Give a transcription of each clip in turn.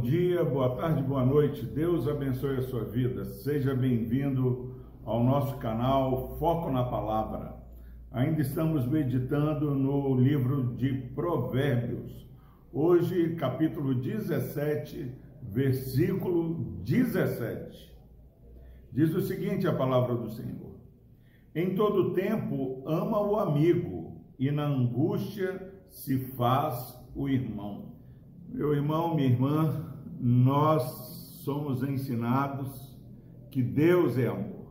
dia, boa tarde, boa noite. Deus abençoe a sua vida. Seja bem-vindo ao nosso canal Foco na Palavra. Ainda estamos meditando no livro de Provérbios. Hoje, capítulo 17, versículo 17. Diz o seguinte a palavra do Senhor: Em todo tempo ama o amigo, e na angústia se faz o irmão. Meu irmão, minha irmã, nós somos ensinados que Deus é amor.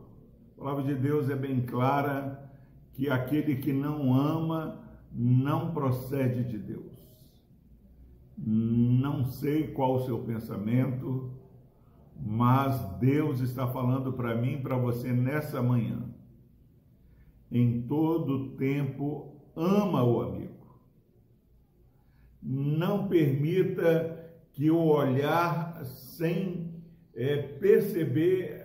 A palavra de Deus é bem clara que aquele que não ama não procede de Deus. Não sei qual o seu pensamento, mas Deus está falando para mim para você nessa manhã. Em todo tempo, ama o amigo. Não permita que o olhar sem é, perceber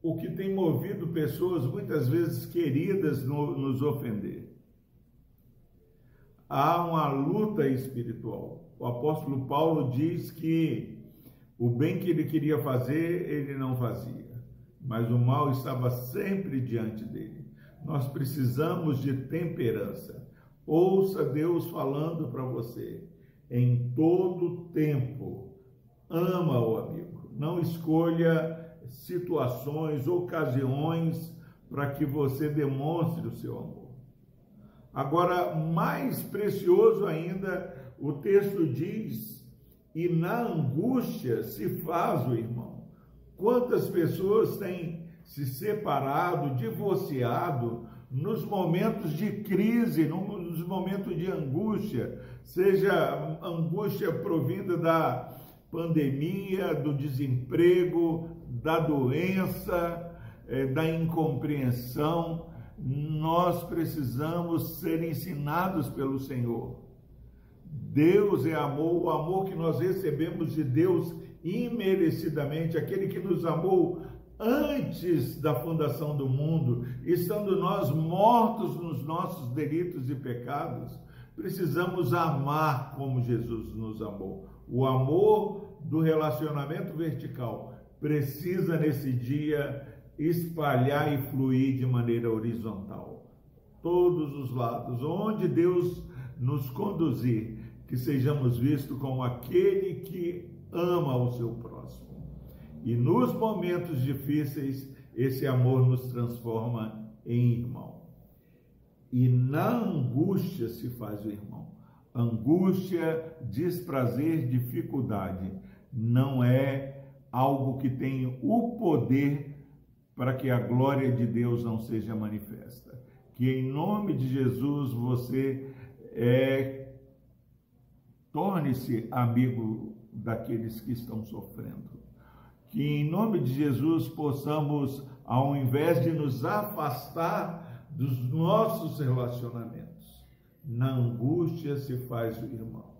o que tem movido pessoas muitas vezes queridas no, nos ofender. Há uma luta espiritual. O apóstolo Paulo diz que o bem que ele queria fazer, ele não fazia, mas o mal estava sempre diante dele. Nós precisamos de temperança. Ouça Deus falando para você. Em todo tempo, ama o amigo. Não escolha situações, ocasiões para que você demonstre o seu amor. Agora, mais precioso ainda, o texto diz e na angústia se faz o irmão. Quantas pessoas têm se separado, divorciado nos momentos de crise, nos momentos de angústia, seja angústia provinda da pandemia, do desemprego, da doença, eh, da incompreensão, nós precisamos ser ensinados pelo Senhor. Deus é amor, o amor que nós recebemos de Deus imerecidamente, aquele que nos amou antes da fundação do mundo, estando nós mortos nos nossos delitos e pecados, precisamos amar como Jesus nos amou. O amor do relacionamento vertical precisa nesse dia espalhar e fluir de maneira horizontal. Todos os lados, onde Deus nos conduzir, que sejamos vistos como aquele que ama o seu próximo. E nos momentos difíceis, esse amor nos transforma em irmão. E na angústia se faz o irmão. Angústia, desprazer, dificuldade não é algo que tem o poder para que a glória de Deus não seja manifesta. Que em nome de Jesus você é Torne-se amigo daqueles que estão sofrendo. Que em nome de Jesus possamos, ao invés de nos afastar dos nossos relacionamentos, na angústia se faz o irmão.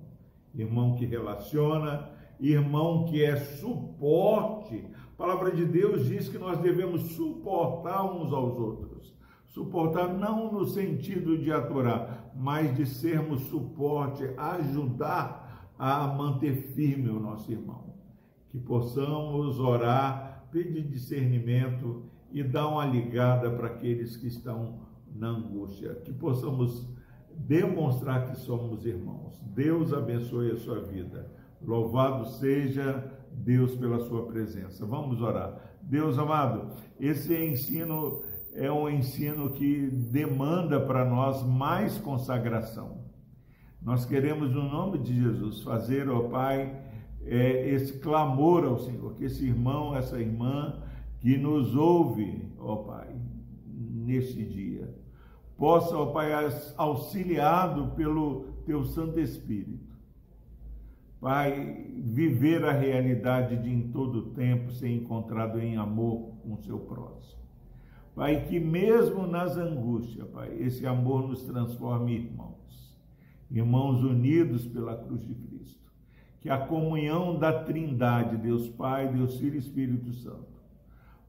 Irmão que relaciona, irmão que é suporte. A palavra de Deus diz que nós devemos suportar uns aos outros. Suportar não no sentido de aturar, mas de sermos suporte, ajudar a manter firme o nosso irmão. Que possamos orar, pedir discernimento e dar uma ligada para aqueles que estão na angústia. Que possamos demonstrar que somos irmãos. Deus abençoe a sua vida. Louvado seja Deus pela sua presença. Vamos orar. Deus amado, esse ensino é um ensino que demanda para nós mais consagração. Nós queremos, no nome de Jesus, fazer, ó Pai, é, esse clamor ao Senhor, que esse irmão, essa irmã que nos ouve, ó Pai, neste dia, possa, ó Pai, auxiliado pelo Teu Santo Espírito, Pai, viver a realidade de em todo tempo ser encontrado em amor com o seu próximo. Pai, que mesmo nas angústias, Pai, esse amor nos transforme em irmãos, irmãos unidos pela cruz de Cristo. Que a comunhão da Trindade, Deus Pai, Deus Filho e Espírito Santo,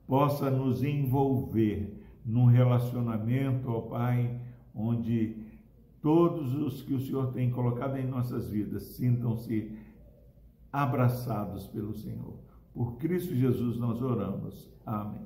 possa nos envolver num relacionamento, ó Pai, onde todos os que o Senhor tem colocado em nossas vidas sintam-se abraçados pelo Senhor. Por Cristo Jesus nós oramos. Amém.